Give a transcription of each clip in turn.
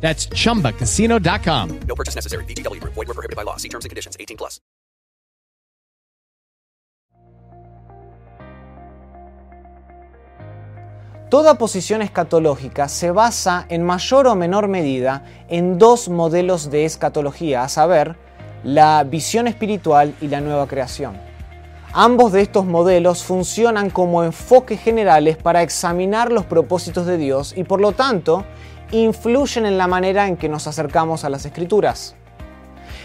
That's chumbacasino.com. No purchase necessary. VGW. Void were prohibited by law. See terms and conditions. 18 plus. Toda posición escatológica se basa en mayor o menor medida en dos modelos de escatología, a saber, la visión espiritual y la nueva creación. Ambos de estos modelos funcionan como enfoques generales para examinar los propósitos de Dios y por lo tanto influyen en la manera en que nos acercamos a las escrituras.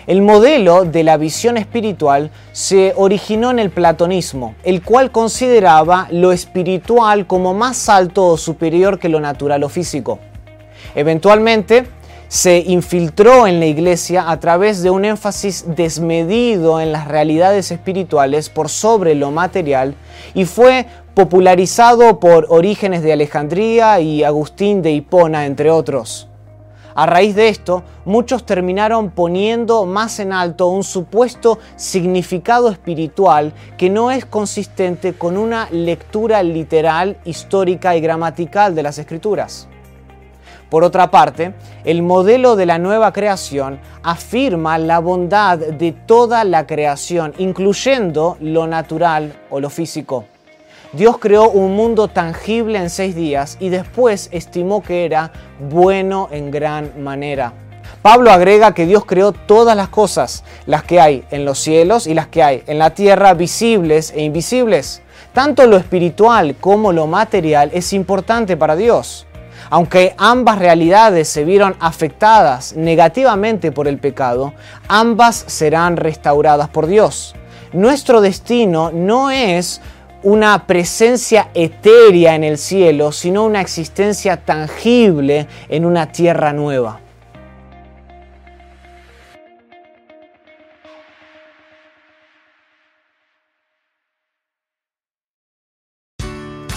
El modelo de la visión espiritual se originó en el platonismo, el cual consideraba lo espiritual como más alto o superior que lo natural o físico. Eventualmente, se infiltró en la iglesia a través de un énfasis desmedido en las realidades espirituales por sobre lo material y fue popularizado por Orígenes de Alejandría y Agustín de Hipona, entre otros. A raíz de esto, muchos terminaron poniendo más en alto un supuesto significado espiritual que no es consistente con una lectura literal, histórica y gramatical de las escrituras. Por otra parte, el modelo de la nueva creación afirma la bondad de toda la creación, incluyendo lo natural o lo físico. Dios creó un mundo tangible en seis días y después estimó que era bueno en gran manera. Pablo agrega que Dios creó todas las cosas, las que hay en los cielos y las que hay en la tierra, visibles e invisibles. Tanto lo espiritual como lo material es importante para Dios. Aunque ambas realidades se vieron afectadas negativamente por el pecado, ambas serán restauradas por Dios. Nuestro destino no es una presencia etérea en el cielo, sino una existencia tangible en una tierra nueva.